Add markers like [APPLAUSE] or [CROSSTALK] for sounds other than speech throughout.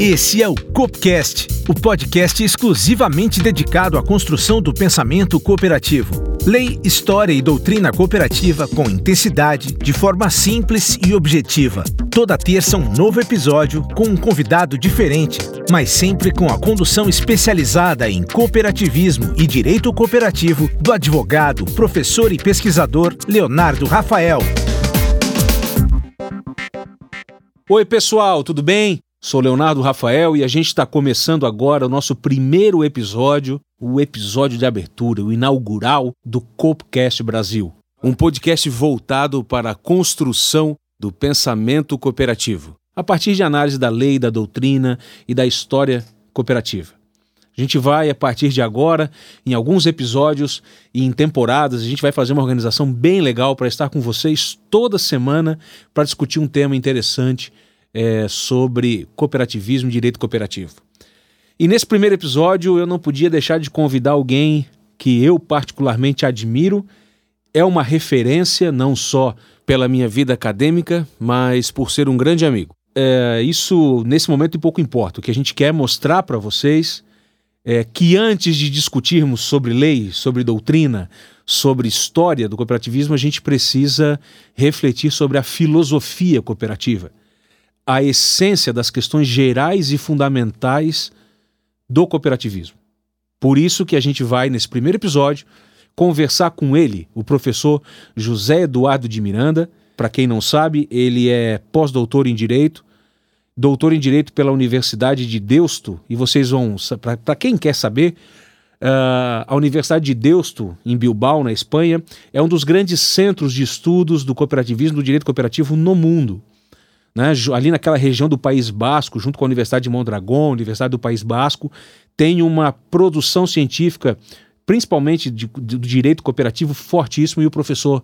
Esse é o Copcast, o podcast exclusivamente dedicado à construção do pensamento cooperativo. Lei, história e doutrina cooperativa com intensidade, de forma simples e objetiva. Toda terça um novo episódio com um convidado diferente, mas sempre com a condução especializada em cooperativismo e direito cooperativo do advogado, professor e pesquisador Leonardo Rafael. Oi, pessoal, tudo bem? Sou Leonardo Rafael e a gente está começando agora o nosso primeiro episódio, o episódio de abertura, o inaugural do Copcast Brasil. Um podcast voltado para a construção do pensamento cooperativo, a partir de análise da lei, da doutrina e da história cooperativa. A gente vai, a partir de agora, em alguns episódios e em temporadas, a gente vai fazer uma organização bem legal para estar com vocês toda semana para discutir um tema interessante é, sobre cooperativismo e direito cooperativo. E nesse primeiro episódio eu não podia deixar de convidar alguém que eu particularmente admiro, é uma referência não só pela minha vida acadêmica, mas por ser um grande amigo. É, isso nesse momento pouco importa. O que a gente quer mostrar para vocês é que antes de discutirmos sobre lei, sobre doutrina, sobre história do cooperativismo, a gente precisa refletir sobre a filosofia cooperativa a essência das questões gerais e fundamentais do cooperativismo. Por isso que a gente vai, nesse primeiro episódio, conversar com ele, o professor José Eduardo de Miranda. Para quem não sabe, ele é pós-doutor em Direito, doutor em Direito pela Universidade de Deusto, e vocês vão, para quem quer saber, Uh, a Universidade de Deusto, em Bilbao, na Espanha, é um dos grandes centros de estudos do cooperativismo, do direito cooperativo no mundo né, ali naquela região do País Basco, junto com a Universidade de Mondragón, Universidade do País Basco, tem uma produção científica, principalmente de, do direito cooperativo, fortíssimo, e o professor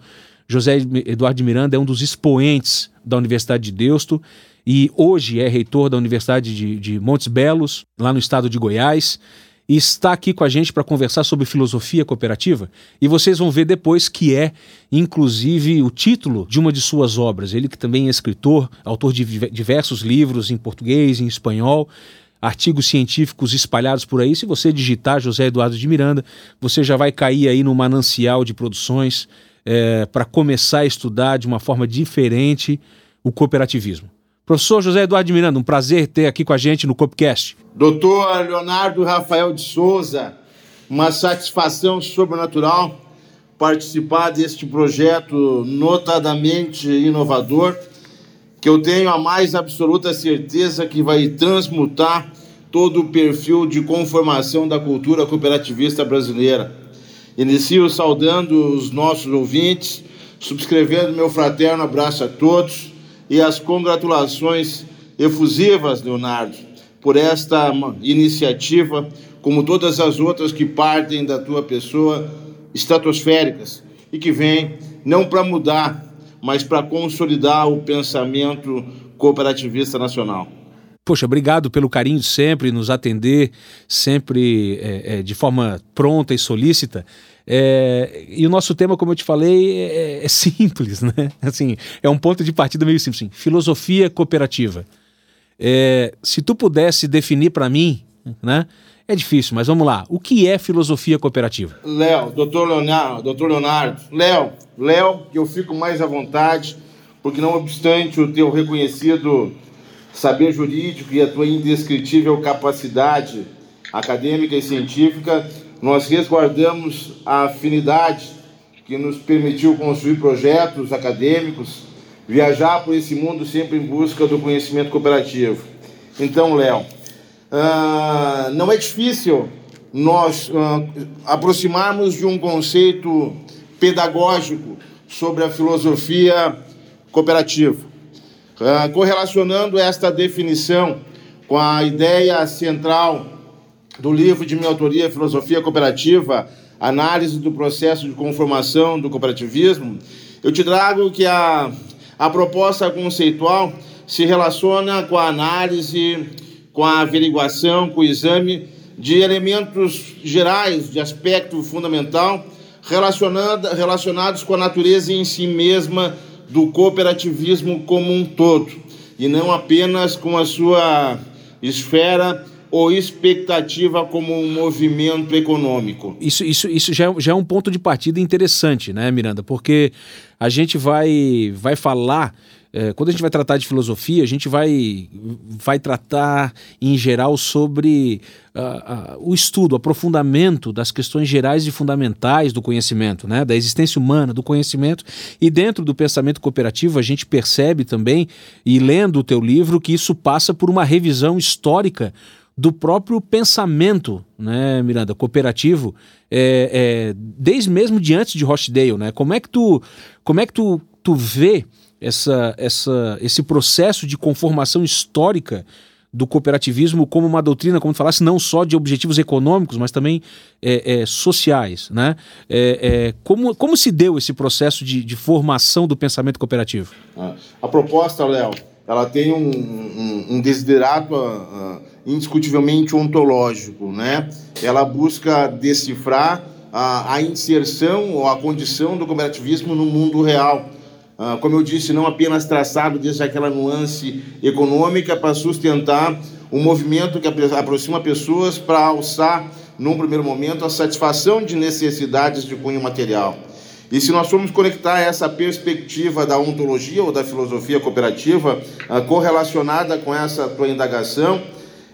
José Eduardo de Miranda é um dos expoentes da Universidade de Deusto e hoje é reitor da Universidade de, de Montes Belos, lá no estado de Goiás e está aqui com a gente para conversar sobre filosofia cooperativa. E vocês vão ver depois que é, inclusive, o título de uma de suas obras. Ele que também é escritor, autor de diversos livros em português, em espanhol, artigos científicos espalhados por aí. Se você digitar José Eduardo de Miranda, você já vai cair aí no manancial de produções é, para começar a estudar de uma forma diferente o cooperativismo. Professor José Eduardo Miranda, um prazer ter aqui com a gente no Copcast. Doutor Leonardo Rafael de Souza, uma satisfação sobrenatural participar deste projeto notadamente inovador, que eu tenho a mais absoluta certeza que vai transmutar todo o perfil de conformação da cultura cooperativista brasileira. Inicio saudando os nossos ouvintes, subscrevendo meu fraterno abraço a todos e as congratulações efusivas, Leonardo, por esta iniciativa, como todas as outras que partem da tua pessoa, estratosféricas, e que vêm não para mudar, mas para consolidar o pensamento cooperativista nacional. Poxa, obrigado pelo carinho de sempre, nos atender sempre é, é, de forma pronta e solícita. É, e o nosso tema, como eu te falei, é, é, simples, né? [LAUGHS] Assim, é um ponto de partida meio simples. Assim, filosofia cooperativa. É, se tu pudesse definir para mim, né? É difícil, mas vamos lá. O que é filosofia cooperativa? Léo, doutor Leonardo, doutor Leonardo, Léo, Léo, eu fico mais à vontade, porque não obstante o teu reconhecido saber jurídico e a tua indescritível capacidade acadêmica e científica, nós resguardamos a afinidade que nos permitiu construir projetos acadêmicos, viajar por esse mundo sempre em busca do conhecimento cooperativo. Então, Léo, uh, não é difícil nós uh, aproximarmos de um conceito pedagógico sobre a filosofia cooperativa, uh, correlacionando esta definição com a ideia central do livro de minha autoria, Filosofia Cooperativa, Análise do Processo de Conformação do Cooperativismo, eu te trago que a, a proposta conceitual se relaciona com a análise, com a averiguação, com o exame de elementos gerais, de aspecto fundamental, relacionados com a natureza em si mesma do cooperativismo como um todo, e não apenas com a sua esfera ou expectativa como um movimento econômico? Isso, isso, isso já, é, já é um ponto de partida interessante, né, Miranda? Porque a gente vai, vai falar é, quando a gente vai tratar de filosofia, a gente vai, vai tratar em geral sobre uh, uh, o estudo, o aprofundamento das questões gerais e fundamentais do conhecimento, né? da existência humana, do conhecimento. E dentro do pensamento cooperativo, a gente percebe também, e lendo o teu livro, que isso passa por uma revisão histórica do próprio pensamento, né, Miranda, cooperativo, é, é, desde mesmo de antes de Rochdale, né? Como é que tu, como é que tu, tu vê essa, essa, esse processo de conformação histórica do cooperativismo como uma doutrina, como tu falasse, não só de objetivos econômicos, mas também é, é, sociais. Né? É, é como, como se deu esse processo de, de formação do pensamento cooperativo? Ah, a proposta, Léo, ela tem um, um, um desiderato uh, indiscutivelmente ontológico. Né? Ela busca decifrar a, a inserção ou a condição do cooperativismo no mundo real ah, como eu disse, não apenas traçado desde aquela nuance econômica para sustentar um movimento que aproxima pessoas para alçar, num primeiro momento, a satisfação de necessidades de cunho material. E se nós formos conectar essa perspectiva da ontologia ou da filosofia cooperativa ah, correlacionada com essa tua indagação,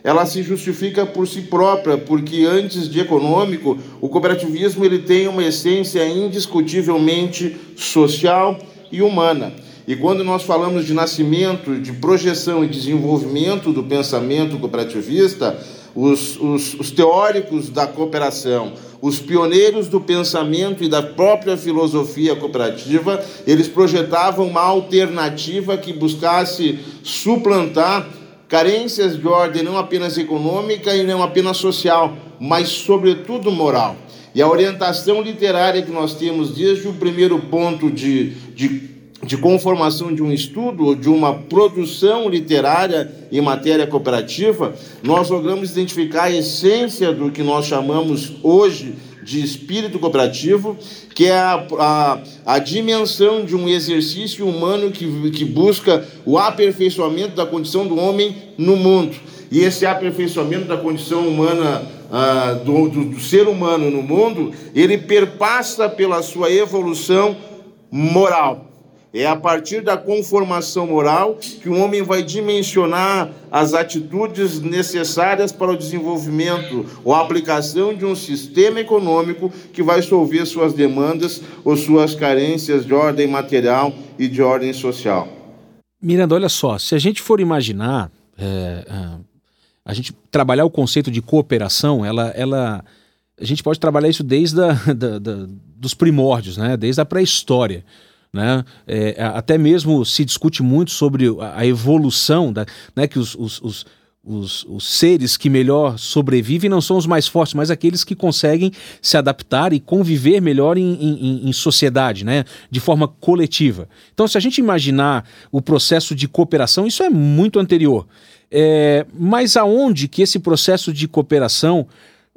ela se justifica por si própria, porque antes de econômico, o cooperativismo ele tem uma essência indiscutivelmente social e humana. E quando nós falamos de nascimento, de projeção e desenvolvimento do pensamento cooperativista, os, os, os, teóricos da cooperação, os pioneiros do pensamento e da própria filosofia cooperativa, eles projetavam uma alternativa que buscasse suplantar carências de ordem não apenas econômica e não apenas social, mas sobretudo moral. E a orientação literária que nós temos desde o primeiro ponto de, de, de conformação de um estudo ou de uma produção literária em matéria cooperativa, nós logramos identificar a essência do que nós chamamos hoje de espírito cooperativo, que é a, a, a, dimensão de um exercício humano que, que busca o aperfeiçoamento da condição do homem no mundo. E esse aperfeiçoamento da condição humana ah, do, do, do ser humano no mundo, ele perpassa pela sua evolução moral. É a partir da conformação moral que o homem vai dimensionar as atitudes necessárias para o desenvolvimento ou aplicação de um sistema econômico que vai solver suas demandas ou suas carências de ordem material e de ordem social. Miranda, olha só, se a gente for imaginar é, a gente trabalhar o conceito de cooperação, ela, ela, a gente pode trabalhar isso desde a, [LAUGHS] da, da, dos primórdios, né? desde a pré-história. Né? É, até mesmo se discute muito sobre a, evolução, da, né? que os, os, os os, os, seres que melhor sobrevivem não são os mais fortes, mas aqueles que conseguem se adaptar e conviver melhor em, em, em, sociedade, né? de forma coletiva. Então, se a gente imaginar o processo de cooperação, isso é muito anterior. É, mas aonde que esse processo de cooperação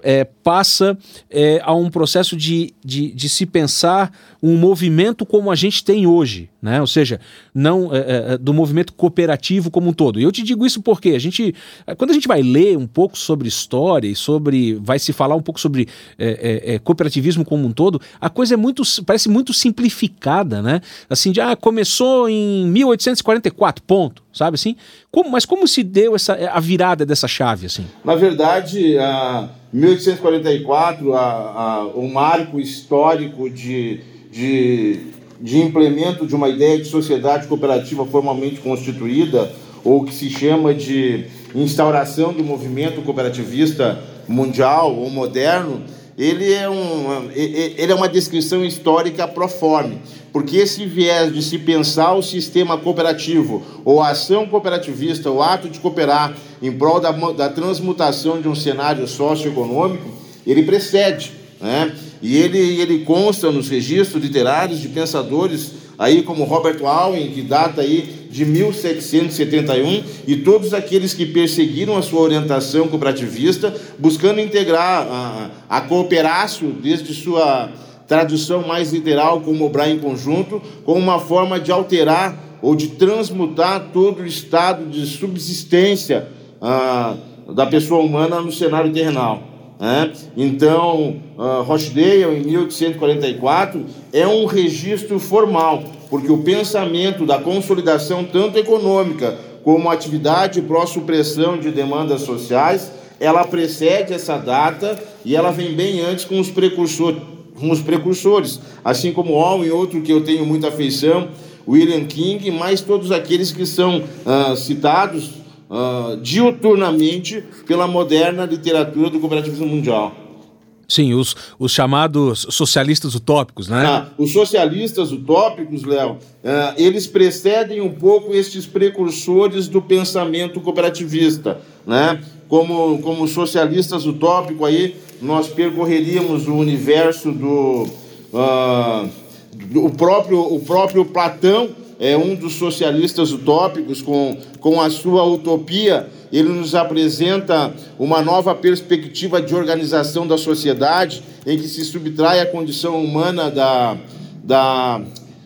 é, passa é, a um processo de, de, de, se pensar um movimento como a gente tem hoje, né? ou seja, não é, é, é, do movimento cooperativo como um todo. E eu te digo isso porque a gente, quando a gente vai ler um pouco sobre história e sobre, vai se falar um pouco sobre é, cooperativismo como um todo, a coisa é muito, parece muito simplificada, né? Assim, de, ah, começou em 1844, ponto, sabe assim? Como, mas como se deu essa, a virada dessa chave, assim? Na verdade, a 1844, a, a, o marco histórico de, de, de implemento de uma ideia de sociedade cooperativa formalmente constituída, ou que se chama de instauração do movimento cooperativista mundial ou moderno, ele é, um, ele é uma descrição histórica proforme, porque esse viés de se pensar o sistema cooperativo, ou a ação cooperativista, o ato de cooperar em prol da, da transmutação de um cenário socioeconômico, ele precede, né? e ele, ele consta nos registros literários de pensadores aí como Robert Owen, que data aí de 1771, e todos aqueles que perseguiram a sua orientação cooperativista, buscando integrar a, a cooperácio desde sua tradução mais literal, como obrar em conjunto, como uma forma de alterar ou de transmutar todo o estado de subsistência ah, da pessoa humana no cenário terrenal. Né? Então, uh, Rochdale, em 1844, é um registro formal, porque o pensamento da consolidação, tanto econômica como atividade pró-supressão de demandas sociais, ela precede essa data e ela vem bem antes com os precursores, com os precursores assim como e outro que eu tenho muita afeição, William King, mais todos aqueles que são uh, citados uh, diuturnamente pela moderna literatura do cooperativismo mundial. Sim, os, os chamados socialistas utópicos, né? Ah, os socialistas utópicos, Léo, uh, eles precedem um pouco estes precursores do pensamento cooperativista, né? Como, como socialistas utópicos aí, nós percorreríamos o universo do, uh, do o próprio, o próprio Platão, é um dos socialistas utópicos, com, com a sua utopia, ele nos apresenta uma nova perspectiva de organização da sociedade, em que se subtrai a condição humana da, da,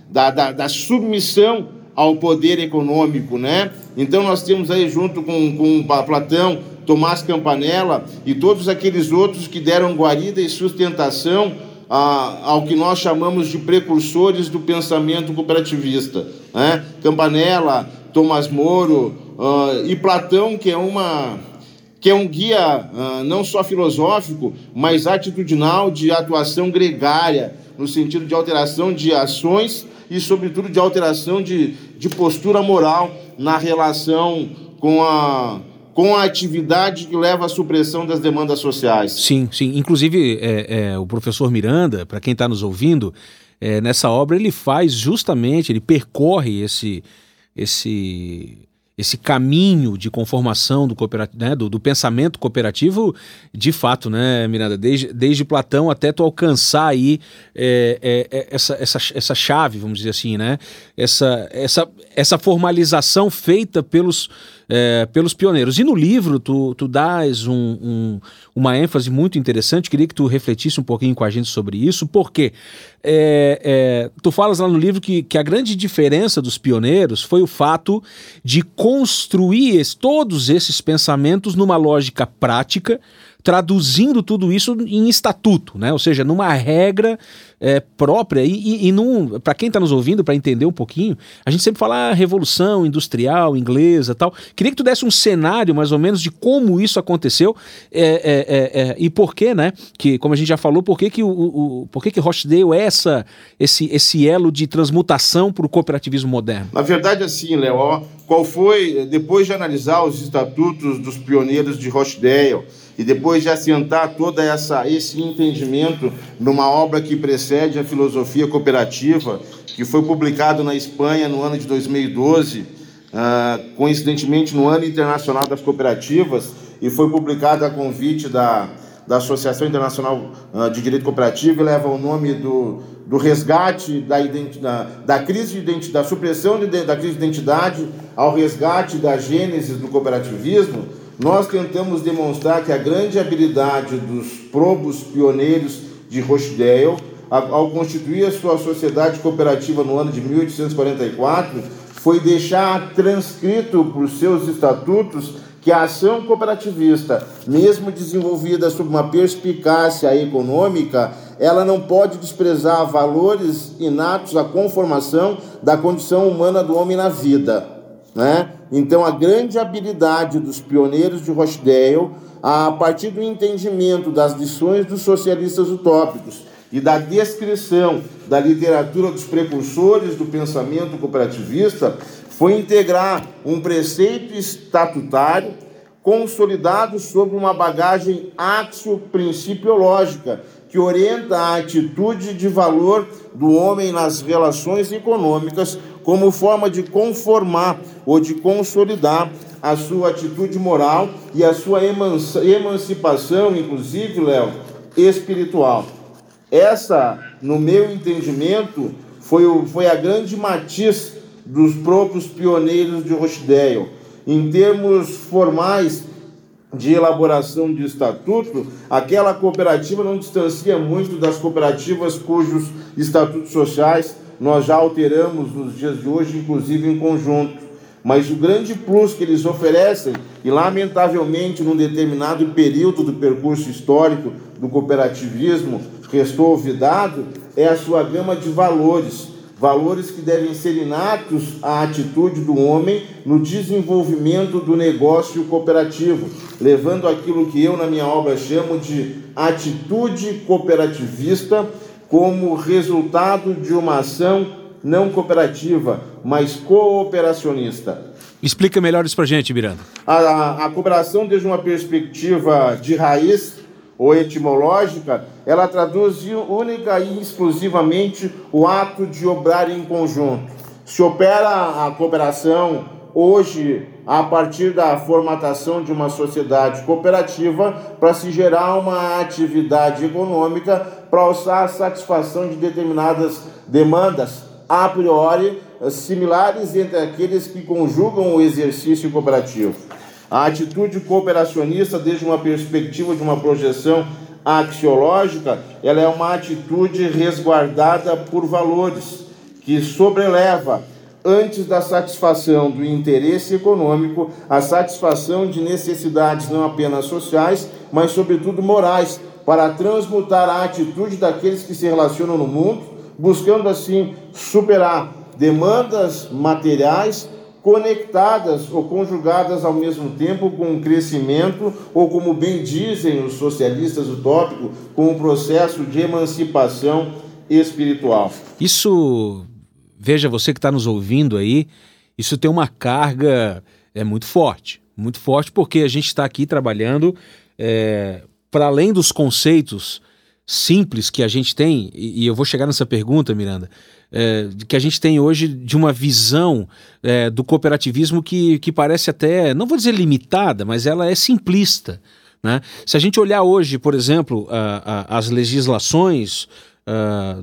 da, da, da submissão ao poder econômico, né? Então nós temos aí junto com, com Platão, Tomás Campanella e todos aqueles outros que deram guarida e sustentação a, ao que nós chamamos de precursores do pensamento cooperativista. Né? Campanella, Tomás Moro uh, e Platão, que é uma que é um guia uh, não só filosófico, mas atitudinal de atuação gregária, no sentido de alteração de ações e, sobretudo, de alteração de, de postura moral na relação com a, com a atividade que leva à supressão das demandas sociais. Sim, sim. Inclusive, é, é, o professor Miranda, para quem está nos ouvindo, é, nessa obra ele faz justamente, ele percorre esse, esse esse caminho de conformação do, né, do, do, pensamento cooperativo, de fato, né, Miranda, desde, desde Platão até tu alcançar aí é, é, é, essa, essa, essa chave, vamos dizer assim, né, essa, essa, essa formalização feita pelos, é, pelos pioneiros. E no livro tu, tu dás um, um, uma ênfase muito interessante, queria que tu refletisse um pouquinho com a gente sobre isso, porque é, é, tu falas lá no livro que, que a grande diferença dos pioneiros foi o fato de construir todos esses pensamentos numa lógica prática, traduzindo tudo isso em estatuto, né? ou seja, numa regra é, própria. E, e, e para quem está nos ouvindo, para entender um pouquinho, a gente sempre fala ah, revolução industrial, inglesa tal. Queria que tu desse um cenário mais ou menos de como isso aconteceu é, é, é, é e por que, né? Que, como a gente já falou, por que, que, o, o, por que, que Rochdale é essa, esse, esse elo de transmutação para o cooperativismo moderno? Na verdade, assim, Léo, qual foi, depois de analisar os estatutos dos pioneiros de Rochdale, e depois de assentar todo essa, esse entendimento numa obra que precede a filosofia cooperativa, que foi publicado na Espanha no ano de 2012, uh, ah, coincidentemente no Ano Internacional das Cooperativas, e foi publicado a convite da, da Associação Internacional uh, de Direito Cooperativo, e leva o nome do, do resgate da, da, da crise de identidade, da supressão de, da crise de identidade ao resgate da gênese do cooperativismo, nós tentamos demonstrar que a grande habilidade dos probos pioneiros de Rochdale, ao constituir a sua sociedade cooperativa no ano de 1844, foi deixar transcrito por seus estatutos que a ação cooperativista, mesmo desenvolvida sob uma perspicácia econômica, ela não pode desprezar valores inatos à conformação da condição humana do homem na vida. Né? Então, a grande habilidade dos pioneiros de Rochdale, a partir do entendimento das lições dos socialistas utópicos e da descrição da literatura dos precursores do pensamento cooperativista, foi integrar um preceito estatutário consolidado sobre uma bagagem axio-principiológica que orienta a atitude de valor do homem nas relações econômicas como forma de conformar ou de consolidar a sua atitude moral e a sua emancipação, inclusive, Léo, espiritual. Essa, no meu entendimento, foi, o, foi a grande matiz dos próprios pioneiros de Rochdale. Em termos formais de elaboração de estatuto, aquela cooperativa não distancia muito das cooperativas cujos estatutos sociais nós já alteramos nos dias de hoje, inclusive em conjunto. mas o grande plus que eles oferecem, e lamentavelmente num determinado período do percurso histórico do cooperativismo restou olvidado, é a sua gama de valores valores que devem ser inatos à atitude do homem no desenvolvimento do negócio cooperativo, levando aquilo que eu na minha obra chamo de atitude cooperativista como resultado de uma ação não cooperativa, mas cooperacionista. Explica melhor isso para gente, Miranda. A, a cooperação, desde uma perspectiva de raiz, ou etimológica, ela traduz única e exclusivamente o ato de obrar em conjunto. Se opera a cooperação hoje a partir da formatação de uma sociedade cooperativa para se gerar uma atividade econômica para alçar a satisfação de determinadas demandas a priori similares entre aqueles que conjugam o exercício cooperativo. A atitude cooperacionista, desde uma perspectiva de uma projeção axiológica, ela é uma atitude resguardada por valores, que sobreleva, antes da satisfação do interesse econômico, a satisfação de necessidades não apenas sociais, mas sobretudo morais, para transmutar a atitude daqueles que se relacionam no mundo, buscando assim superar demandas materiais conectadas ou conjugadas ao mesmo tempo com o crescimento, ou como bem dizem os socialistas utópicos, com o processo de emancipação espiritual. Isso, veja você que está nos ouvindo aí, isso tem uma carga é muito forte, muito forte, porque a gente está aqui trabalhando é, para além dos conceitos simples que a gente tem, e, eu vou chegar nessa pergunta, Miranda, é, que a gente tem hoje de uma visão é, do cooperativismo que, que parece até, não vou dizer limitada, mas ela é simplista. Né? Se a gente olhar hoje, por exemplo, a, a, as legislações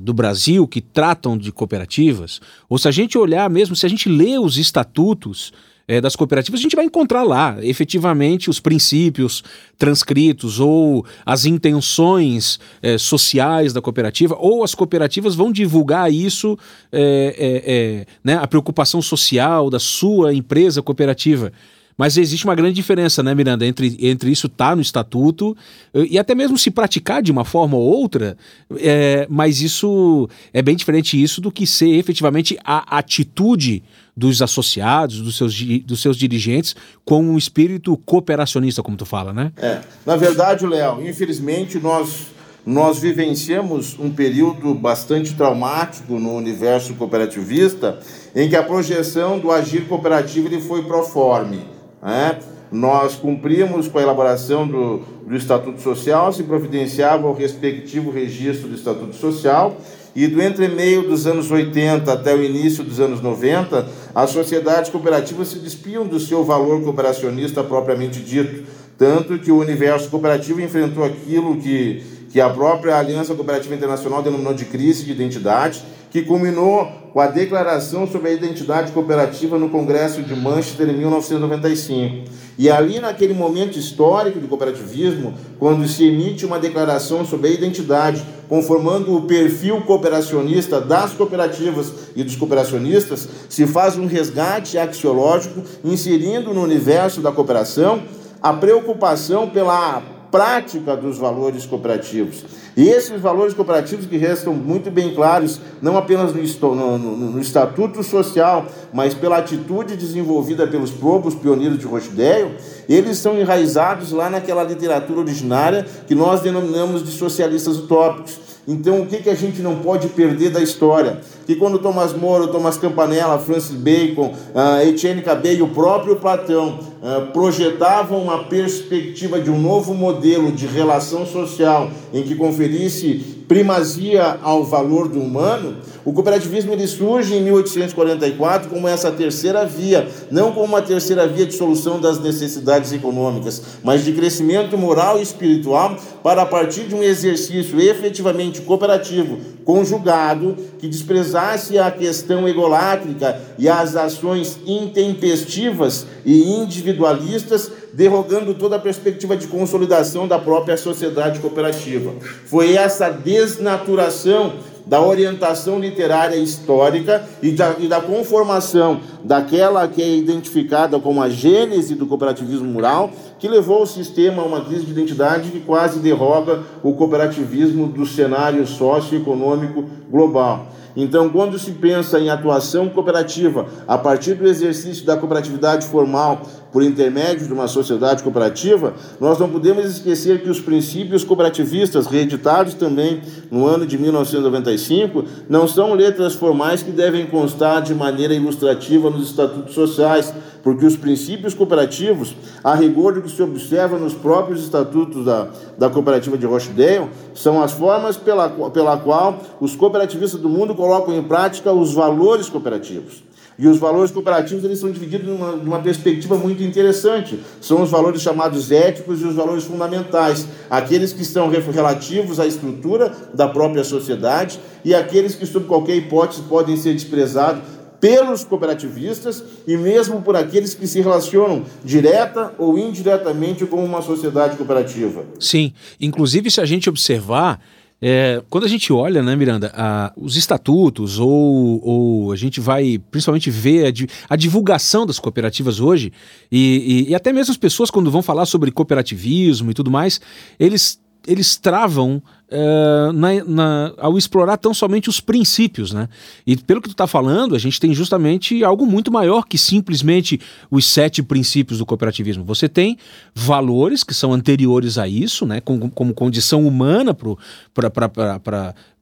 do Brasil que tratam de cooperativas, ou se a gente olhar mesmo, se a gente lê os estatutos é, das cooperativas, a gente vai encontrar lá efetivamente os princípios transcritos ou as intenções é, sociais da cooperativa, ou as cooperativas vão divulgar isso, é, né, a preocupação social da sua empresa cooperativa. Mas existe uma grande diferença, né, Miranda, entre, entre isso estar tá no estatuto e até mesmo se praticar de uma forma ou outra, é, mas isso é bem diferente isso do que ser efetivamente a atitude dos associados, dos seus, dos seus dirigentes, com um espírito cooperacionista, como tu fala, né? É. Na verdade, Léo, infelizmente nós, nós vivenciamos um período bastante traumático no universo cooperativista, em que a projeção do agir cooperativo ele foi proforme. Né? Nós cumprimos com a elaboração do, do Estatuto Social, se providenciava o respectivo registro do Estatuto Social, e do entremeio dos anos 80 até o início dos anos 90, as sociedades cooperativas se despiam do seu valor cooperacionista propriamente dito, tanto que o universo cooperativo enfrentou aquilo que, que a própria Aliança Cooperativa Internacional denominou de crise de identidade, que culminou com a Declaração sobre a Identidade Cooperativa no Congresso de Manchester em 1995. E ali, naquele momento histórico do cooperativismo, quando se emite uma declaração sobre a identidade, conformando o perfil cooperacionista das cooperativas e dos cooperacionistas, se faz um resgate axiológico, inserindo no universo da cooperação a preocupação pela prática dos valores cooperativos. E esses valores cooperativos que restam muito bem claros, não apenas no, no, no, Estatuto Social, mas pela atitude desenvolvida pelos próprios pioneiros de Rochdale, eles são enraizados lá naquela literatura originária que nós denominamos de socialistas utópicos. Então, o que, que a gente não pode perder da história? Que quando Thomas More, Thomas Campanella, Francis Bacon, uh, Etienne Cabet e o próprio Platão uh, projetavam uma perspectiva de um novo modelo de relação social em que conferisse primazia ao valor do humano, o cooperativismo ele surge em 1844 como essa terceira via, não como uma terceira via de solução das necessidades econômicas, mas de crescimento moral e espiritual para a partir de um exercício efetivamente cooperativo, conjugado, que desprezasse a questão egolátrica e as ações intempestivas e individualistas derrogando toda a perspectiva de consolidação da própria sociedade cooperativa. Foi essa desnaturação da orientação literária histórica e da, e da conformação daquela que é identificada como a gênese do cooperativismo rural, que levou o sistema a uma crise de identidade que quase derroga o cooperativismo do cenário socioeconômico global. Então, quando se pensa em atuação cooperativa a partir do exercício da cooperatividade formal por intermédio de uma sociedade cooperativa, nós não podemos esquecer que os princípios cooperativistas, reeditados também no ano de 1995, não são letras formais que devem constar de maneira ilustrativa nos estatutos sociais, porque os princípios cooperativos, a rigor do que se observa nos próprios estatutos da, da cooperativa de Rochdale, são as formas pela, pela qual os cooperativistas do mundo colocam em prática os valores cooperativos. E os valores cooperativos eles são divididos numa, numa perspectiva muito interessante. São os valores chamados éticos e os valores fundamentais. Aqueles que estão relativos à estrutura da própria sociedade e aqueles que, sob qualquer hipótese, podem ser desprezados pelos cooperativistas e mesmo por aqueles que se relacionam direta ou indiretamente com uma sociedade cooperativa. Sim, inclusive se a gente observar é, quando a gente olha, né, Miranda, a, os estatutos ou, ou, a gente vai principalmente ver a, a divulgação das cooperativas hoje e, e, e, até mesmo as pessoas quando vão falar sobre cooperativismo e tudo mais, eles, eles travam uh, na, na, ao explorar tão somente os princípios, né? E pelo que tu está falando, a gente tem justamente algo muito maior que simplesmente os sete princípios do cooperativismo. Você tem valores que são anteriores a isso, né? Como, como condição humana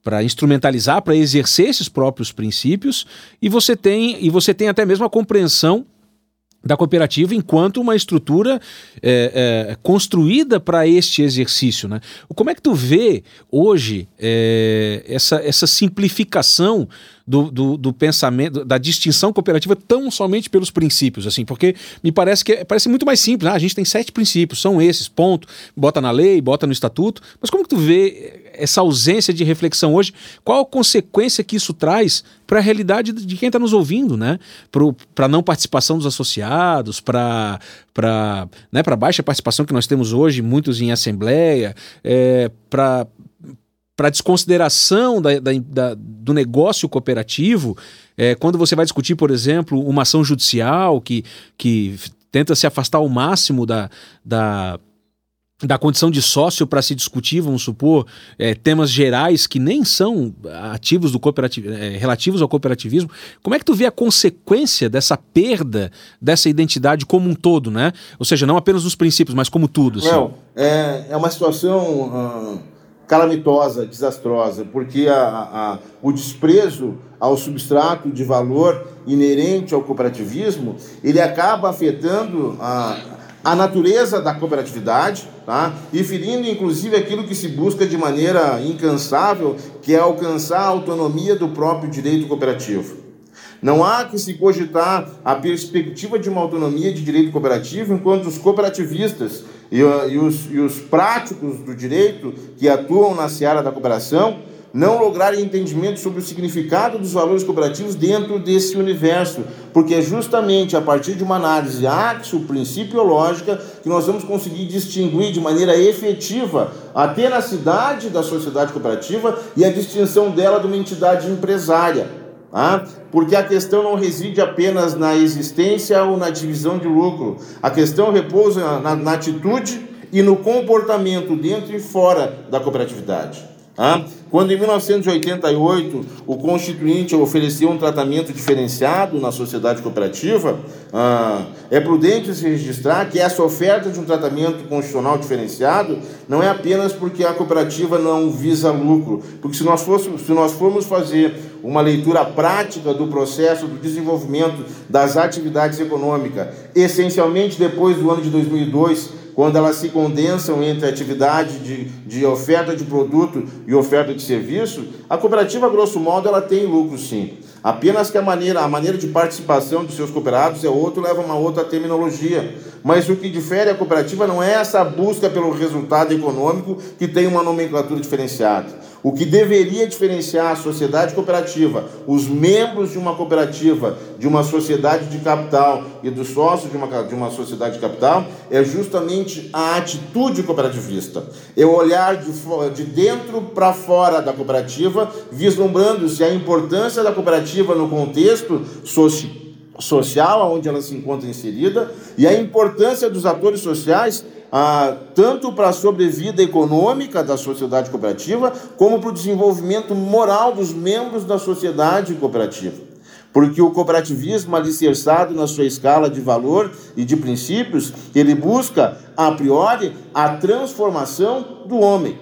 para instrumentalizar, para exercer esses próprios princípios, e você tem e você tem até mesmo a compreensão da cooperativa enquanto uma estrutura é, é, construída para este exercício. Né? Como é que tu vê hoje é, essa, essa simplificação do, do, do, pensamento, da distinção cooperativa tão somente pelos princípios, assim, porque me parece que parece muito mais simples. Ah, a gente tem sete princípios, são esses, ponto. Bota na lei, bota no estatuto. Mas como que tu vê essa ausência de reflexão hoje? Qual a consequência que isso traz para a realidade de quem está nos ouvindo, né? Para não participação dos associados, para para né, baixa participação que nós temos hoje, muitos em assembleia, é, para para desconsideração da, da, da, do negócio cooperativo, é, quando você vai discutir, por exemplo, uma ação judicial que, que tenta se afastar ao máximo da, da, da condição de sócio para se discutir, vamos supor, é, temas gerais que nem são ativos do cooperativo, é, relativos ao cooperativismo. Como é que tu vê a consequência dessa perda dessa identidade como um todo, né? Ou seja, não apenas nos princípios, mas como tudo. Assim. Não, é, é uma situação. Uh calamitosa, desastrosa, porque a, a, o desprezo ao substrato de valor inerente ao cooperativismo, ele acaba afetando a, a natureza da cooperatividade, tá? e ferindo inclusive aquilo que se busca de maneira incansável, que é alcançar a autonomia do próprio direito cooperativo. Não há que se cogitar a perspectiva de uma autonomia de direito cooperativo enquanto os cooperativistas e, e, os, e os práticos do direito que atuam na seara da cooperação não lograrem entendimento sobre o significado dos valores cooperativos dentro desse universo, porque é justamente a partir de uma análise axio principiológica que nós vamos conseguir distinguir de maneira efetiva a tenacidade da sociedade cooperativa e a distinção dela de uma entidade empresária. Ah, porque a questão não reside apenas na existência ou na divisão de lucro. A questão repousa na, na atitude e no comportamento dentro e fora da cooperatividade. Ah, quando em 1988 o Constituinte ofereceu um tratamento diferenciado na sociedade cooperativa, ah, é prudente se registrar que essa oferta de um tratamento constitucional diferenciado não é apenas porque a cooperativa não visa lucro, porque se nós, fôssemos, se nós formos fazer uma leitura prática do processo do desenvolvimento das atividades econômicas, essencialmente depois do ano de 2002, quando elas se condensam entre atividade de, de oferta de produto e oferta de serviço, a cooperativa, grosso modo, ela tem lucro sim. Apenas que a maneira, a maneira de participação dos seus cooperados é outro, leva uma outra terminologia. Mas o que difere a cooperativa não é essa busca pelo resultado econômico que tem uma nomenclatura diferenciada. O que deveria diferenciar a sociedade cooperativa, os membros de uma cooperativa, de uma sociedade de capital e dos sócios de uma, de uma sociedade de capital, é justamente a atitude cooperativista. É o olhar de, de dentro para fora da cooperativa, vislumbrando-se a importância da cooperativa no contexto social social onde ela se encontra inserida e a importância dos atores sociais ah, tanto para a sobrevida econômica da sociedade cooperativa, como para o desenvolvimento moral dos membros da sociedade cooperativa. Porque o cooperativismo, alicerçado na sua escala de valor e de princípios, ele busca, a priori, a transformação do homem.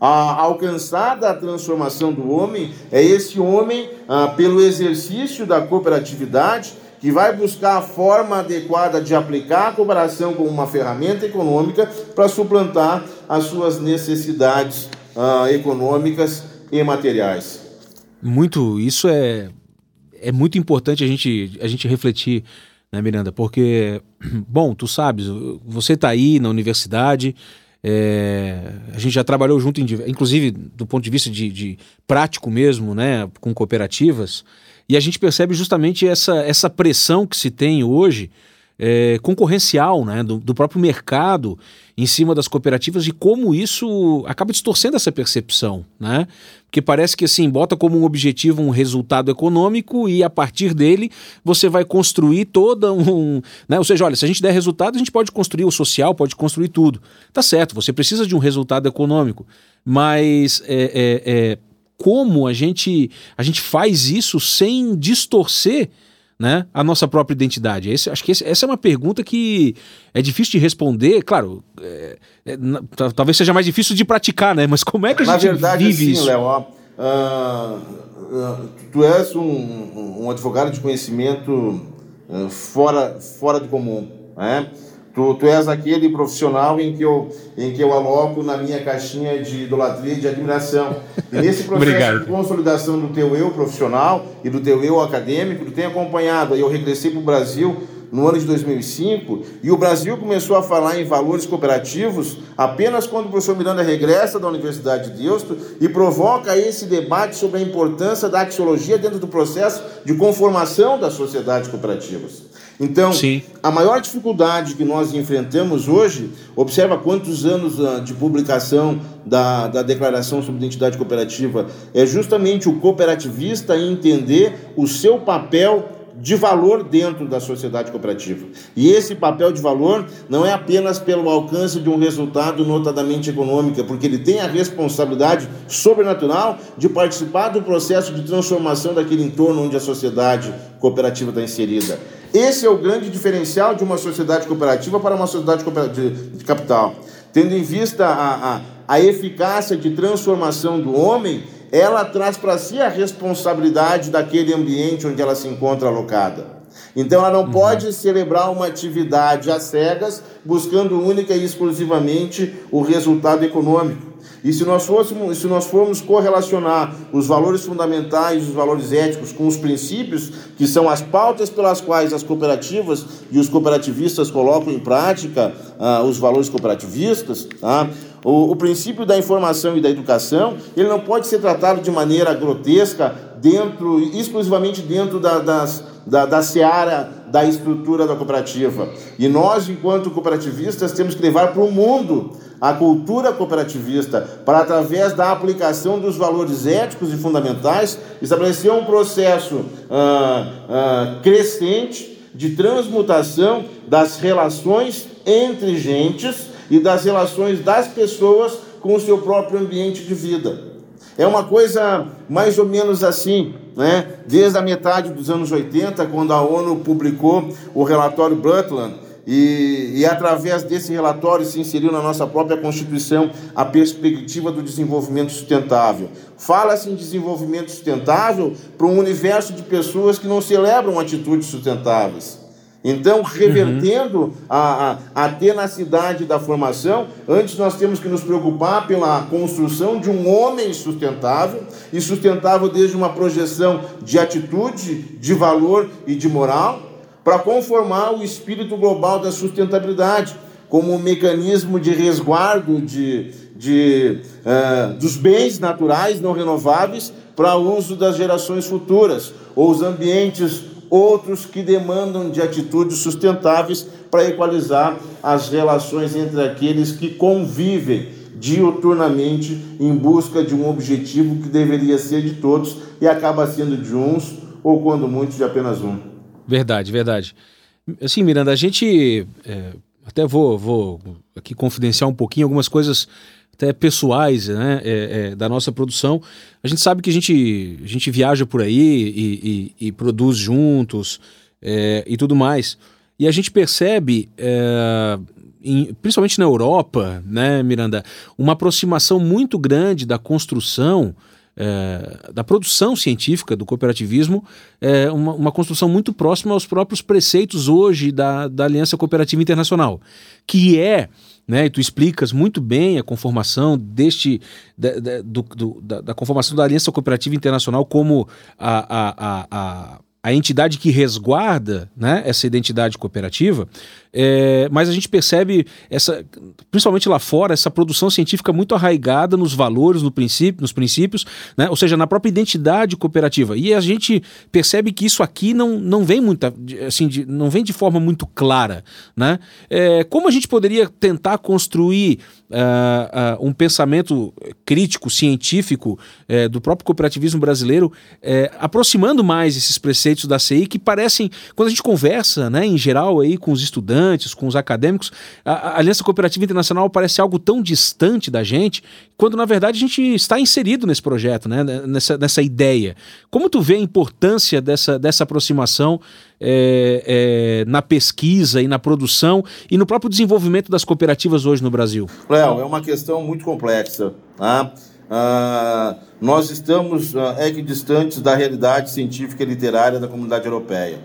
A alcançada a transformação do homem é esse homem, ah, pelo exercício da cooperatividade, que vai buscar a forma adequada de aplicar a cooperação como uma ferramenta econômica para suplantar as suas necessidades uh, econômicas e materiais. Muito, isso é, é muito importante a gente, a gente refletir, né, Miranda? Porque, [CLEARS THROAT] bom, tu sabes, você está aí na universidade, é, a gente já trabalhou junto, em, inclusive do ponto de vista de, de prático mesmo, né, com cooperativas. E a gente percebe justamente essa, essa pressão que se tem hoje é, concorrencial né, do, do, próprio mercado em cima das cooperativas e como isso acaba distorcendo essa percepção, né? Porque parece que assim, bota como um objetivo um resultado econômico e a partir dele você vai construir toda um. Né? Ou seja, olha, se a gente der resultado, a gente pode construir o social, pode construir tudo. Tá certo, você precisa de um resultado econômico, mas é, é, é como a gente, a gente faz isso sem distorcer né, a nossa própria identidade? Esse, acho que esse, essa é uma pergunta que é difícil de responder. Claro, é, é, talvez seja mais difícil de praticar, né? Mas como é que a gente Na verdade, vive assim, isso? Léo, uh, uh, tu és um, um, advogado de conhecimento uh, fora, fora do comum, né? Tu, tu és aquele profissional em que, eu, em que eu aloco na minha caixinha de idolatria e de admiração. E nesse [LAUGHS] processo Obrigado. de consolidação do teu eu profissional e do teu eu acadêmico, tu tem acompanhado. Eu regressei para o Brasil no ano de 2005 e o Brasil começou a falar em valores cooperativos apenas quando o professor Miranda regressa da Universidade de Deusto e provoca esse debate sobre a importância da axiologia dentro do processo de conformação das sociedades cooperativas. Então, Sim. a maior dificuldade que nós enfrentamos hoje, observa quantos anos ah, de publicação da, da Declaração sobre Identidade Cooperativa, é justamente o cooperativista entender o seu papel de valor dentro da sociedade cooperativa. E esse papel de valor não é apenas pelo alcance de um resultado notadamente econômico, porque ele tem a responsabilidade sobrenatural de participar do processo de transformação daquele entorno onde a sociedade cooperativa está inserida. Esse é o grande diferencial de uma sociedade cooperativa para uma sociedade de capital. Tendo em vista a, a, a eficácia de transformação do homem, ela traz para si a responsabilidade daquele ambiente onde ela se encontra alocada. Então ela não uhum. pode celebrar uma atividade às cegas, buscando única e exclusivamente o resultado econômico. E se nós, fôssemos, se nós formos correlacionar os valores fundamentais, os valores éticos com os princípios, que são as pautas pelas quais as cooperativas e os cooperativistas colocam em prática ah, os valores cooperativistas, tá? o, o princípio da informação e da educação, ele não pode ser tratado de maneira grotesca dentro, exclusivamente dentro da, das, da, da seara da estrutura da cooperativa. E nós, enquanto cooperativistas, temos que levar para o mundo a cultura cooperativista para, através da aplicação dos valores éticos e fundamentais, estabelecer um processo ah, ah, crescente de transmutação das relações entre gentes e das relações das pessoas com o seu próprio ambiente de vida. É uma coisa mais ou menos assim, né? Desde a metade dos anos 80, quando a ONU publicou o relatório Brundtland, e, e, através desse relatório se inseriu na nossa própria Constituição a perspectiva do desenvolvimento sustentável. Fala-se em desenvolvimento sustentável para um universo de pessoas que não celebram atitudes sustentáveis. Então, revertendo uhum. a, a, a tenacidade da formação, antes nós temos que nos preocupar pela construção de um homem sustentável, e sustentável desde uma projeção de atitude, de valor e de moral, para conformar o espírito global da sustentabilidade como um mecanismo de resguardo de, de, uh, dos bens naturais não renováveis para uso das gerações futuras, ou os ambientes outros que demandam de atitudes sustentáveis para equalizar as relações entre aqueles que convivem diuturnamente em busca de um objetivo que deveria ser de todos e acaba sendo de uns ou quando muito de apenas um. Verdade, verdade. Assim, Miranda, a gente é, até vou, vou aqui confidenciar um pouquinho algumas coisas até pessoais né, é, é, da nossa produção. A gente sabe que a gente, a gente viaja por aí e, e, e produz juntos é, e tudo mais. E a gente percebe, é, em, principalmente na Europa, né, Miranda, uma aproximação muito grande da construção. É, da produção científica do cooperativismo, é uma, uma, construção muito próxima aos próprios preceitos hoje da, da Aliança Cooperativa Internacional, que é né? E tu explicas muito bem a conformação deste da, da, do, da, da conformação da Aliança Cooperativa Internacional como a, a, a, a a entidade que resguarda né, essa identidade cooperativa, é, mas a gente percebe, essa, principalmente lá fora, essa produção científica muito arraigada nos valores, no princípio, nos princípios, né, ou seja, na própria identidade cooperativa. E a gente percebe que isso aqui não, não vem muita, assim, de, não vem de forma muito clara. Né? É, como a gente poderia tentar construir uh, um pensamento crítico, científico uh, do próprio cooperativismo brasileiro, aproximando mais esses preceitos da CI que parecem, quando a gente conversa, né, em geral aí com os estudantes, com os acadêmicos, a, a Aliança Cooperativa Internacional parece algo tão distante da gente, quando na verdade a gente está inserido nesse projeto, né, nessa, nessa ideia. Como tu vê a importância dessa, dessa aproximação é, é, na pesquisa e na produção e no próprio desenvolvimento das cooperativas hoje no Brasil? Léo, é uma questão muito complexa. Tá? Ah, nós estamos ah, equidistantes da realidade científica e literária da comunidade europeia.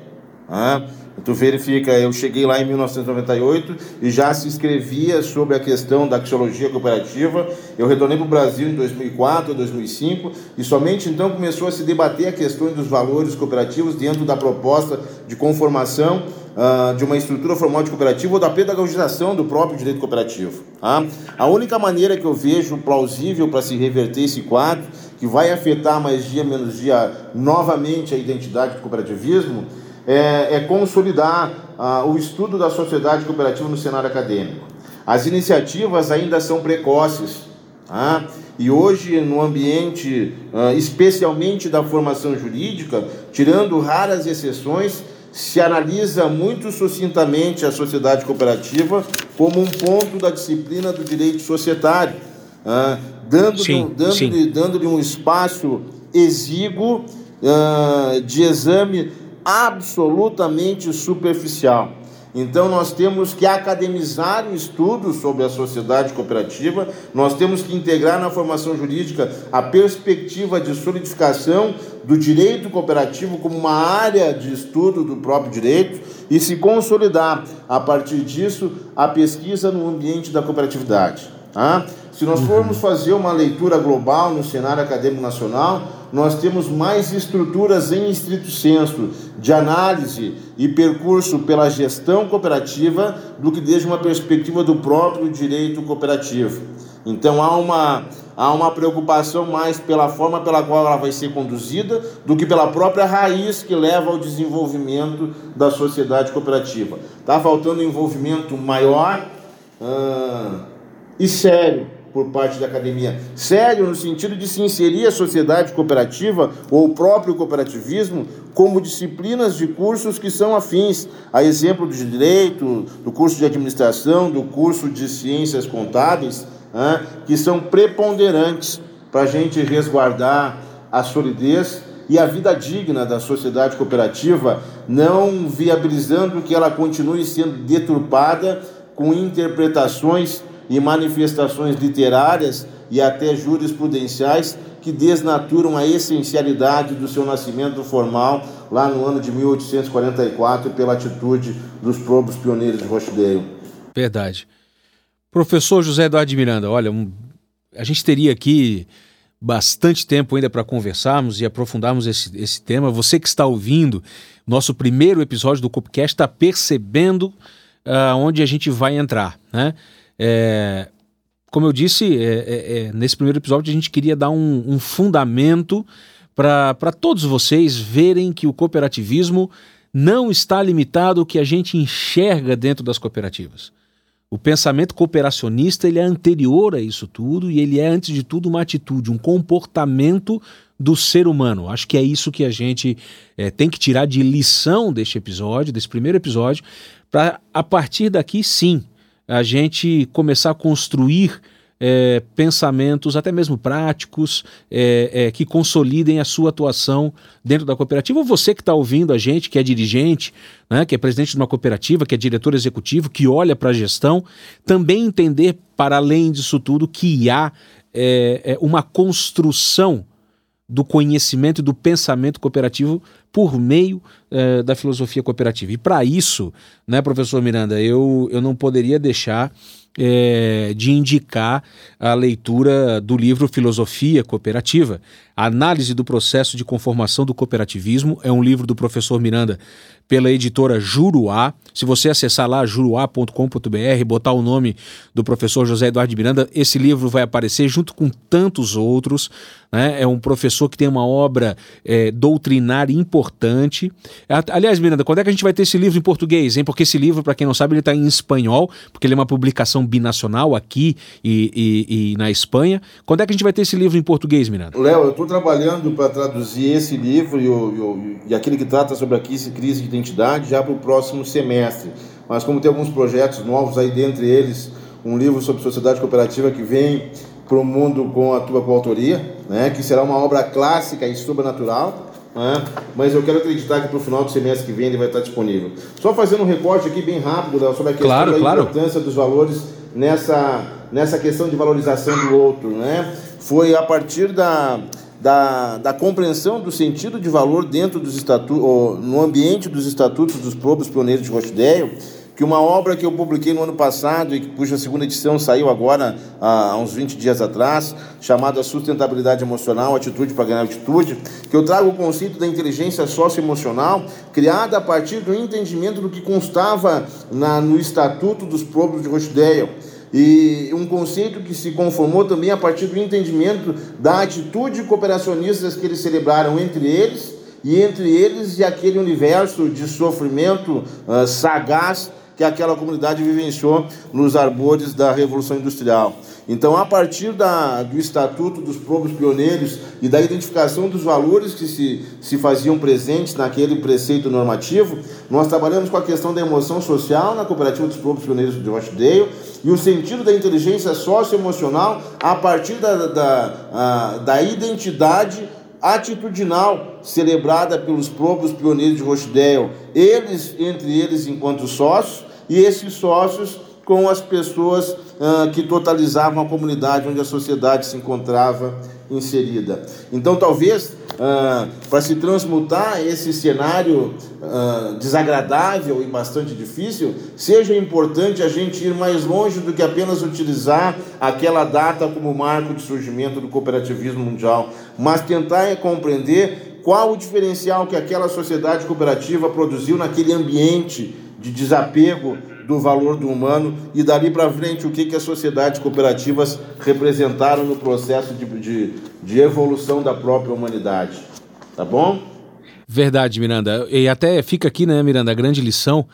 Tá? Tu verifica, eu cheguei lá em 1998 e já se escrevia sobre a questão da axiologia cooperativa. Eu retornei para o Brasil em 2004, 2005 e somente então começou a se debater a questão dos valores cooperativos dentro da proposta de conformação uh, de uma estrutura formal de cooperativa ou da pedagogização do próprio direito cooperativo. Tá? A única maneira que eu vejo plausível para se reverter esse quadro, que vai afetar mais dia menos dia novamente a identidade do cooperativismo, é, é consolidar ah, o estudo da sociedade cooperativa no cenário acadêmico. As iniciativas ainda são precoces. Tá? E hoje, no ambiente, ah, especialmente da formação jurídica, tirando raras exceções, se analisa muito sucintamente a sociedade cooperativa como um ponto da disciplina do direito societário, ah, dando-lhe dando dando um espaço exíguo ah, de exame absolutamente superficial. Então nós temos que academizar o estudo sobre a sociedade cooperativa, nós temos que integrar na formação jurídica a perspectiva de solidificação do direito cooperativo como uma área de estudo do próprio direito e se consolidar a partir disso a pesquisa no ambiente da cooperatividade. Tá? Se nós formos fazer uma leitura global no cenário acadêmico nacional, nós temos mais estruturas em estrito senso de análise e percurso pela gestão cooperativa do que desde uma perspectiva do próprio direito cooperativo. Então há uma, há uma preocupação mais pela forma pela qual ela vai ser conduzida do que pela própria raiz que leva ao desenvolvimento da sociedade cooperativa. Está faltando envolvimento maior uh, e sério por parte da academia. Sério no sentido de se inserir a sociedade cooperativa ou o próprio cooperativismo como disciplinas de cursos que são afins, a exemplo do direito, do curso de administração, do curso de ciências contábeis, né, que são preponderantes para a gente resguardar a solidez e a vida digna da sociedade cooperativa, não viabilizando que ela continue sendo deturpada com interpretações e manifestações literárias e até jurisprudenciais que desnaturam a essencialidade do seu nascimento formal lá no ano de 1844 pela atitude dos próprios pioneiros de Rochdale. Verdade. Professor José Eduardo Miranda, olha, um, a gente teria aqui bastante tempo ainda para conversarmos e aprofundarmos esse, esse tema. Você que está ouvindo nosso primeiro episódio do Copcast está percebendo uh, onde a gente vai entrar, né? É, como eu disse, é, é, é, nesse primeiro episódio a gente queria dar um, um fundamento para todos vocês verem que o cooperativismo não está limitado ao que a gente enxerga dentro das cooperativas. O pensamento cooperacionista ele é anterior a isso tudo e ele é, antes de tudo, uma atitude, um comportamento do ser humano. Acho que é isso que a gente é, tem que tirar de lição deste episódio, desse primeiro episódio, para a partir daqui, sim, a gente começar a construir é, pensamentos, até mesmo práticos, é, é, que consolidem a sua atuação dentro da cooperativa. Ou você que está ouvindo a gente, que é dirigente, né, que é presidente de uma cooperativa, que é diretor executivo, que olha para a gestão, também entender, para além disso tudo, que há é, é, uma construção do conhecimento e do pensamento cooperativo por meio é, da filosofia cooperativa. E para isso, né, professor Miranda, eu, eu não poderia deixar é, de indicar a leitura do livro Filosofia Cooperativa, Análise do Processo de Conformação do Cooperativismo. É um livro do professor Miranda pela editora Juruá. Se você acessar lá juruá.com.br, botar o nome do professor José Eduardo Miranda, esse livro vai aparecer junto com tantos outros. Né? É um professor que tem uma obra é, doutrinária importante. Aliás, Miranda, quando é que a gente vai ter esse livro em português? Hein? Porque esse livro, para quem não sabe, ele está em espanhol, porque ele é uma publicação binacional aqui e, e, e, na Espanha. Quando é que a gente vai ter esse livro em português, Miranda? Léo, eu estou trabalhando para traduzir esse livro e, o, e, aquele que trata sobre a crise de identidade já para o próximo semestre. Mas como tem alguns projetos novos aí, dentre eles um livro sobre sociedade cooperativa que vem para o mundo com a tua coautoria, né, que será uma obra clássica e sobrenatural, né, mas eu quero acreditar que para o final do semestre que vem ele vai estar disponível. Só fazendo um recorte aqui bem rápido sobre a questão claro, da claro. importância dos valores nessa, nessa questão de valorização do outro. Né? Foi a partir da, da, da compreensão do sentido de valor dentro dos estatutos, no ambiente dos estatutos dos povos pioneiros de Rochdale, que uma obra que eu publiquei no ano passado e cuja segunda edição saiu agora há uns 20 dias atrás, chamada Sustentabilidade Emocional, Atitude para Ganhar Altitude, que eu trago o conceito da inteligência socioemocional, criada a partir do entendimento do que constava na, no Estatuto dos Povos de Rochdale e um conceito que se conformou também a partir do entendimento da atitude cooperacionista que eles celebraram entre eles e entre eles e aquele universo de sofrimento uh, sagaz que aquela comunidade vivenciou nos arbores da Revolução Industrial. Então, a partir da, do Estatuto dos Povos Pioneiros e da identificação dos valores que se, se faziam presentes naquele preceito normativo, nós trabalhamos com a questão da emoção social na Cooperativa dos Povos Pioneiros de Rochdale e o sentido da inteligência socioemocional a partir da, da, da identidade atitudinal celebrada pelos próprios pioneiros de Rochdale, eles entre eles enquanto sócios e esses sócios com as pessoas uh, que totalizavam a comunidade onde a sociedade se encontrava inserida. Então, talvez, uh, para se transmutar esse cenário uh, desagradável e bastante difícil, seja importante a gente ir mais longe do que apenas utilizar aquela data como marco de surgimento do cooperativismo mundial, mas tentar compreender qual o diferencial que aquela sociedade cooperativa produziu naquele ambiente de desapego do valor do humano e dali para frente o que, que as sociedades cooperativas representaram no processo de, de, de evolução da própria humanidade. Tá bom? Verdade, Miranda. E até fica aqui, né, Miranda, a grande lição.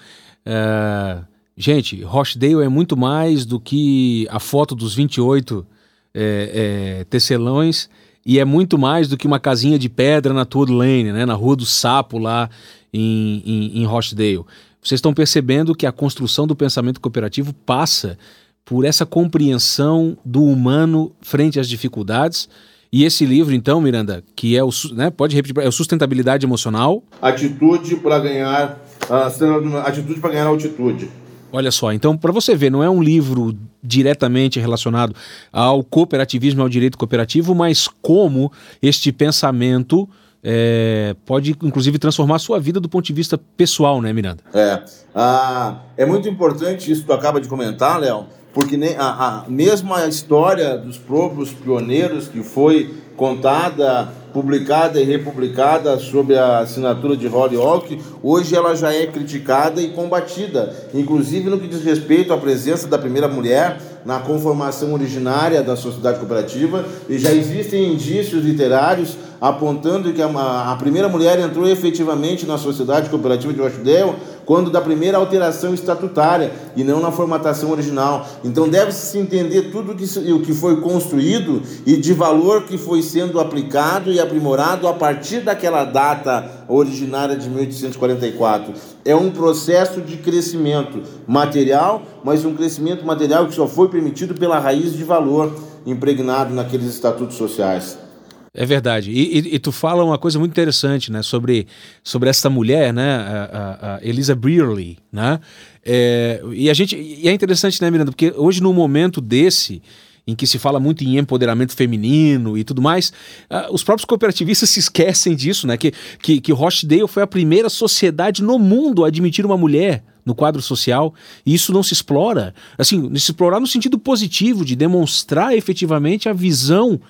É... Gente, Rochdale é muito mais do que a foto dos 28 é, é, tecelões e é muito mais do que uma casinha de pedra na Toad Lane, né, na Rua do Sapo lá em, em, em Rochdale. Vocês estão percebendo que a construção do pensamento cooperativo passa por essa compreensão do humano frente às dificuldades. E esse livro, então, Miranda, que é o, né, pode repetir, é o sustentabilidade emocional. Atitude para ganhar, uh, atitude para ganhar altitude. Olha só, então para você ver, não é um livro diretamente relacionado ao cooperativismo, ao direito cooperativo, mas como este pensamento é, pode inclusive transformar a sua vida do ponto de vista pessoal, né, Miranda? É. Ah, é muito importante isso que tu acaba de comentar, Léo, porque nem a, a mesmo a história dos próprios pioneiros que foi contada, publicada e republicada sob a assinatura de Holyoke, hoje ela já é criticada e combatida, inclusive no que diz respeito à presença da primeira mulher na conformação originária da sociedade cooperativa, e já existem indícios literários apontando que a, a primeira mulher entrou efetivamente na sociedade cooperativa de Rochdale quando da primeira alteração estatutária e não na formatação original. Então deve-se entender tudo o que foi construído e de valor que foi sendo aplicado e aprimorado a partir daquela data originária de 1844. É um processo de crescimento material, mas um crescimento material que só foi permitido pela raiz de valor impregnado naqueles estatutos sociais. É verdade. E, e, e, tu fala uma coisa muito interessante, né, sobre, sobre essa mulher, né, a, a, a Elisa Brearley, né? É, e a gente e é interessante, né, Miranda, porque hoje no momento desse em que se fala muito em empoderamento feminino e tudo mais, uh, os próprios cooperativistas [LAUGHS] se esquecem disso, né? Que, que, que Rochdale foi a primeira sociedade no mundo a admitir uma mulher no quadro social, e isso não se explora. Assim, se explorar no sentido positivo, de demonstrar efetivamente a visão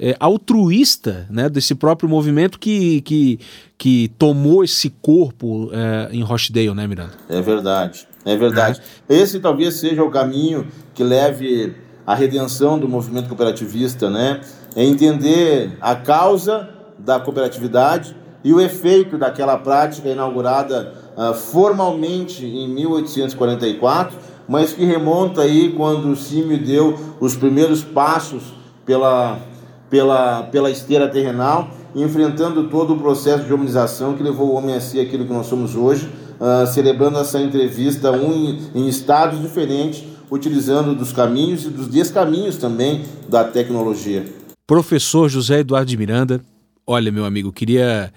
é, altruísta né, desse próprio movimento que, que, que tomou esse corpo é, em Rochdale, né, Miranda? É verdade, é verdade. É. Esse talvez seja o caminho que leve à redenção do movimento cooperativista, né? É entender a causa da cooperatividade e o efeito daquela prática inaugurada uh, formalmente em 1844, mas que remonta aí quando o Símio deu os primeiros passos pela pela, pela esteira terrenal, enfrentando todo o processo de humanização que levou o homem a ser aquilo que nós somos hoje, uh, celebrando essa entrevista um em, em estados diferentes, utilizando dos caminhos e dos descaminhos também da tecnologia. Professor José Eduardo de Miranda, olha, meu amigo, queria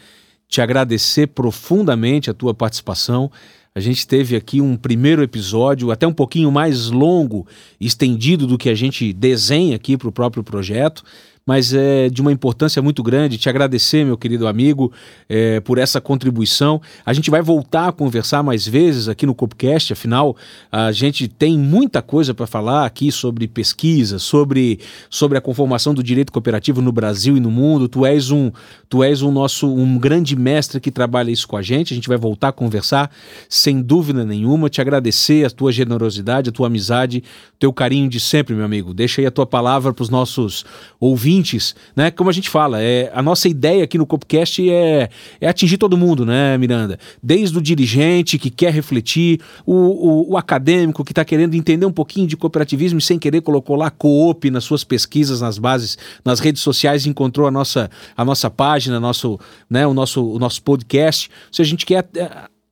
te agradecer profundamente a tua participação. A gente teve aqui um primeiro episódio, até um pouquinho mais longo, estendido do que a gente desenha aqui para o próprio projeto mas é de uma importância muito grande. Te agradecer, meu querido amigo, é, por essa contribuição. A gente vai voltar a conversar mais vezes aqui no Copcast, afinal, a gente tem muita coisa para falar aqui sobre pesquisa, sobre, sobre a conformação do direito cooperativo no Brasil e no mundo. Tu és um, tu és um nosso um grande mestre que trabalha isso com a gente. A gente vai voltar a conversar sem dúvida nenhuma. Te agradecer a tua generosidade, a tua amizade, teu carinho de sempre, meu amigo. Deixa aí a tua palavra para os nossos ouvintes ouvintes, né? Como a gente fala, é, a nossa ideia aqui no Copcast é, é atingir todo mundo, né, Miranda? Desde o dirigente que quer refletir, o, o, o acadêmico que está querendo entender um pouquinho de cooperativismo e sem querer colocou lá coop nas suas pesquisas, nas bases, nas redes sociais, encontrou a nossa, a nossa página, nosso, né, o, nosso, o nosso podcast. Se a gente quer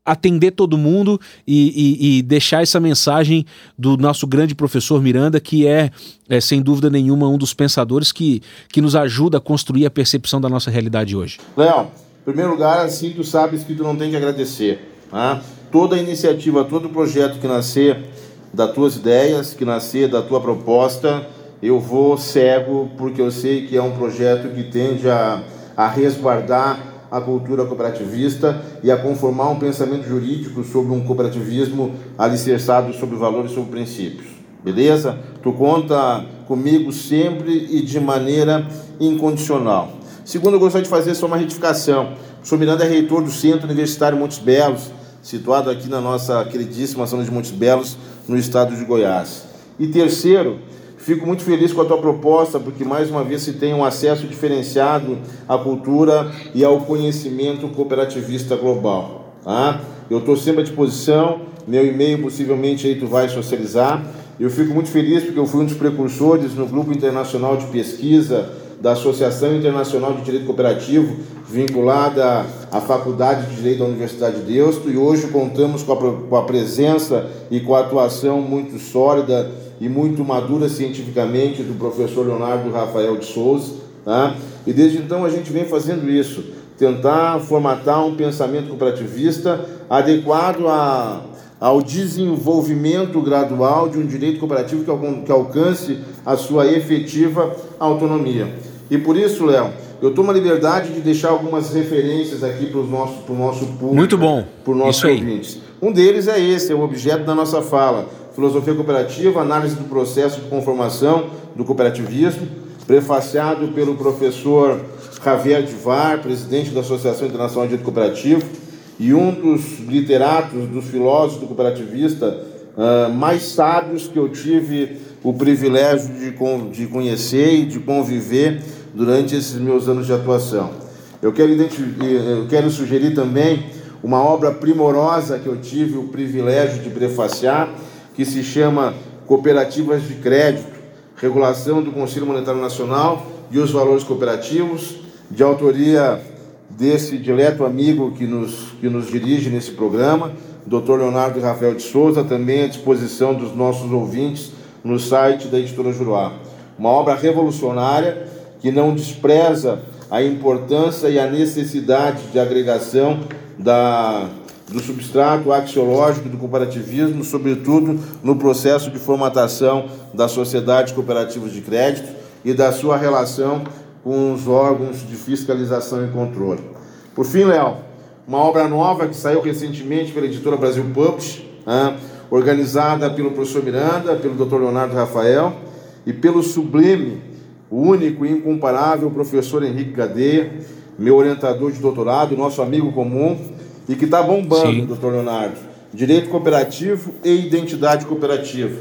atender todo mundo e, e, e, deixar essa mensagem do nosso grande professor Miranda, que é, é, sem dúvida nenhuma, um dos pensadores que, que nos ajuda a construir a percepção da nossa realidade hoje. Léo, em primeiro lugar, assim tu sabes que tu não tem que agradecer. Tá? Toda iniciativa, todo projeto que nascer das tuas ideias, que nascer da tua proposta, eu vou cego, porque eu sei que é um projeto que tende a, a resguardar a cultura cooperativista e a conformar um pensamento jurídico sobre um cooperativismo alicerçado sobre valores e sobre princípios. Beleza? Tu conta comigo sempre e de maneira incondicional. Segundo, eu gostaria de fazer só uma retificação. O senhor Miranda é reitor do Centro Universitário Montes Belos, situado aqui na nossa queridíssima zona de Montes Belos, no estado de Goiás. E terceiro, Fico muito feliz com a tua proposta, porque mais uma vez se tem um acesso diferenciado à cultura e ao conhecimento cooperativista global. Tá? Eu estou sempre à disposição, meu e-mail possivelmente aí tu vai socializar. Eu fico muito feliz porque eu fui um dos precursores no grupo internacional de pesquisa da Associação Internacional de Direito Cooperativo, vinculada à Faculdade de Direito da Universidade de Deusto, e hoje contamos com a, com a presença e com a atuação muito sólida e muito madura cientificamente do professor Leonardo Rafael de Souza. Tá? E desde então a gente vem fazendo isso, tentar formatar um pensamento cooperativista adequado a, ao desenvolvimento gradual de um direito cooperativo que, que alcance a sua efetiva autonomia. E por isso, Léo, eu tomo a liberdade de deixar algumas referências aqui para o nosso, nosso público. Muito bom. Para os nossos ouvintes. Um deles é esse, é o objeto da nossa fala Filosofia Cooperativa, Análise do Processo de Conformação do Cooperativismo, prefaciado pelo professor Javier Divar, presidente da Associação Internacional de Direito Cooperativo, e um dos literatos, dos filósofos do cooperativista uh, mais sábios que eu tive o privilégio de, de conhecer e de conviver durante esses meus anos de atuação. Eu quero, eu quero sugerir também uma obra primorosa que eu tive o privilégio de prefaciar, que se chama Cooperativas de Crédito, Regulação do Conselho Monetário Nacional e os Valores Cooperativos, de autoria desse dileto amigo que nos, que nos dirige nesse programa, Dr. Leonardo Rafael de Souza, também à disposição dos nossos ouvintes no site da editora Juruá. Uma obra revolucionária que não despreza a importância e a necessidade de agregação da, do substrato axiológico do cooperativismo, sobretudo no processo de formatação das sociedades cooperativas de crédito e da sua relação com os órgãos de fiscalização e controle. Por fim, Léo, uma obra nova que saiu recentemente pela editora Brasil Publish, né, organizada pelo professor Miranda, pelo Dr. Leonardo Rafael e pelo sublime, único e incomparável professor Henrique Gadeia, meu orientador de doutorado, nosso amigo comum, e que está bombando, Sim. doutor Leonardo. Direito Cooperativo e Identidade Cooperativa.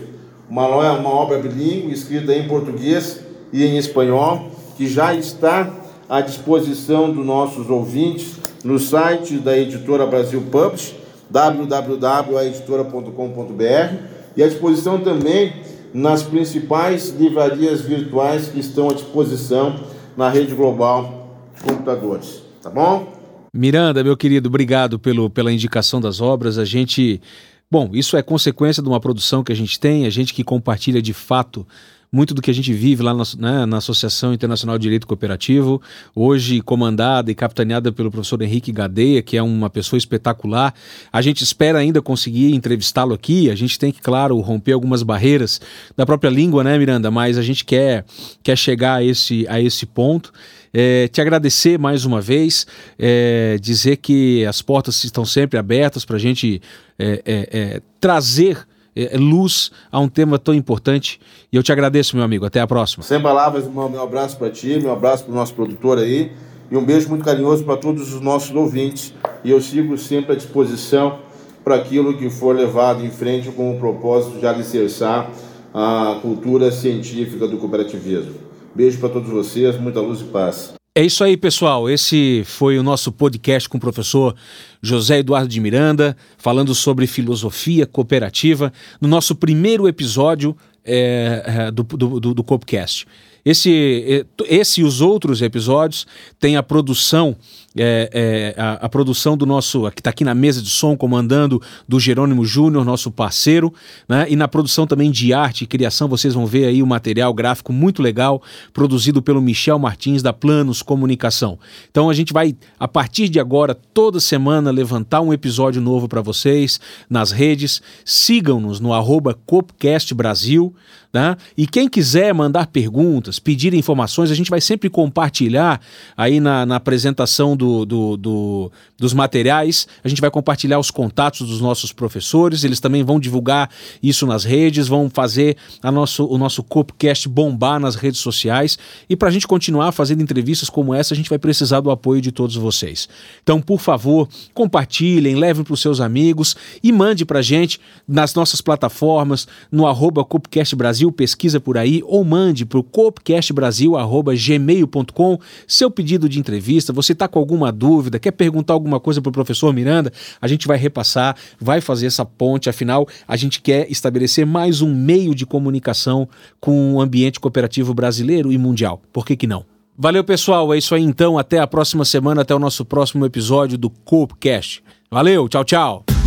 Uma, uma obra bilíngue, escrita em português e em espanhol, que já está à disposição dos nossos ouvintes no site da editora Brasil Publish, www.editora.com.br, e à disposição também nas principais livrarias virtuais que estão à disposição na rede global de computadores. Tá bom? Miranda, meu querido, obrigado pelo, pela indicação das obras. A gente. Bom, isso é consequência de uma produção que a gente tem, a gente que compartilha de fato muito do que a gente vive lá na, né, na, Associação Internacional de Direito Cooperativo, hoje comandada e capitaneada pelo professor Henrique Gadeia, que é uma pessoa espetacular. A gente espera ainda conseguir entrevistá-lo aqui, a gente tem que, claro, romper algumas barreiras da própria língua, né, Miranda? Mas a gente quer, quer chegar a esse, a esse ponto. É, te agradecer mais uma vez, é, dizer que as portas estão sempre abertas para a gente é, é, é trazer luz a um tema tão importante. E eu te agradeço, meu amigo. Até a próxima. Sem palavras, irmão. Meu abraço para ti, meu abraço para o nosso produtor aí. E um beijo muito carinhoso para todos os nossos ouvintes. E eu sigo sempre à disposição para aquilo que for levado em frente com o propósito de alicerçar a cultura científica do cooperativismo. Beijo para todos vocês, muita luz e paz. É isso aí, pessoal. Esse foi o nosso podcast com o professor José Eduardo de Miranda, falando sobre filosofia cooperativa, no nosso primeiro episódio é, do, do, do, do Copcast. Esse, esse e os outros episódios têm a produção é, é, a, a, produção do nosso, que está aqui na mesa de som, comandando do Jerônimo Júnior, nosso parceiro, né? e na produção também de arte e criação, vocês vão ver aí o material gráfico muito legal, produzido pelo Michel Martins, da Planos Comunicação. Então a gente vai, a partir de agora, toda semana, levantar um episódio novo para vocês nas redes. Sigam-nos no arroba Copcast Brasil, né? E quem quiser mandar perguntas, pedir informações, a gente vai sempre compartilhar aí na, na apresentação do, do, do, dos materiais. A gente vai compartilhar os contatos dos nossos professores, eles também vão divulgar isso nas redes, vão fazer a nosso, o nosso Copcast bombar nas redes sociais. E para a gente continuar fazendo entrevistas como essa, a gente vai precisar do apoio de todos vocês. Então, por favor, compartilhem, levem para os seus amigos e mande para a gente nas nossas plataformas, no arroba Copcast Brasil, pesquisa por aí, ou mande para o copcastbrasil.gmail.com seu pedido de entrevista. Você está com alguma dúvida, quer perguntar alguma coisa para o professor Miranda, a gente vai repassar, vai fazer essa ponte, afinal, a gente quer estabelecer mais um meio de comunicação com o ambiente cooperativo brasileiro e mundial. Por que, que não? Valeu, pessoal. É isso aí então. Até a próxima semana, até o nosso próximo episódio do Coopcast. Valeu, tchau, tchau.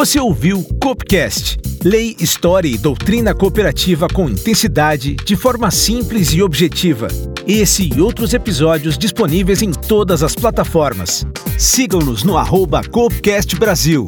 Você ouviu Copcast, lei, história e doutrina cooperativa com intensidade, de forma simples e objetiva. Esse e outros episódios disponíveis em todas as plataformas. Sigam-nos no arroba Copcast Brasil.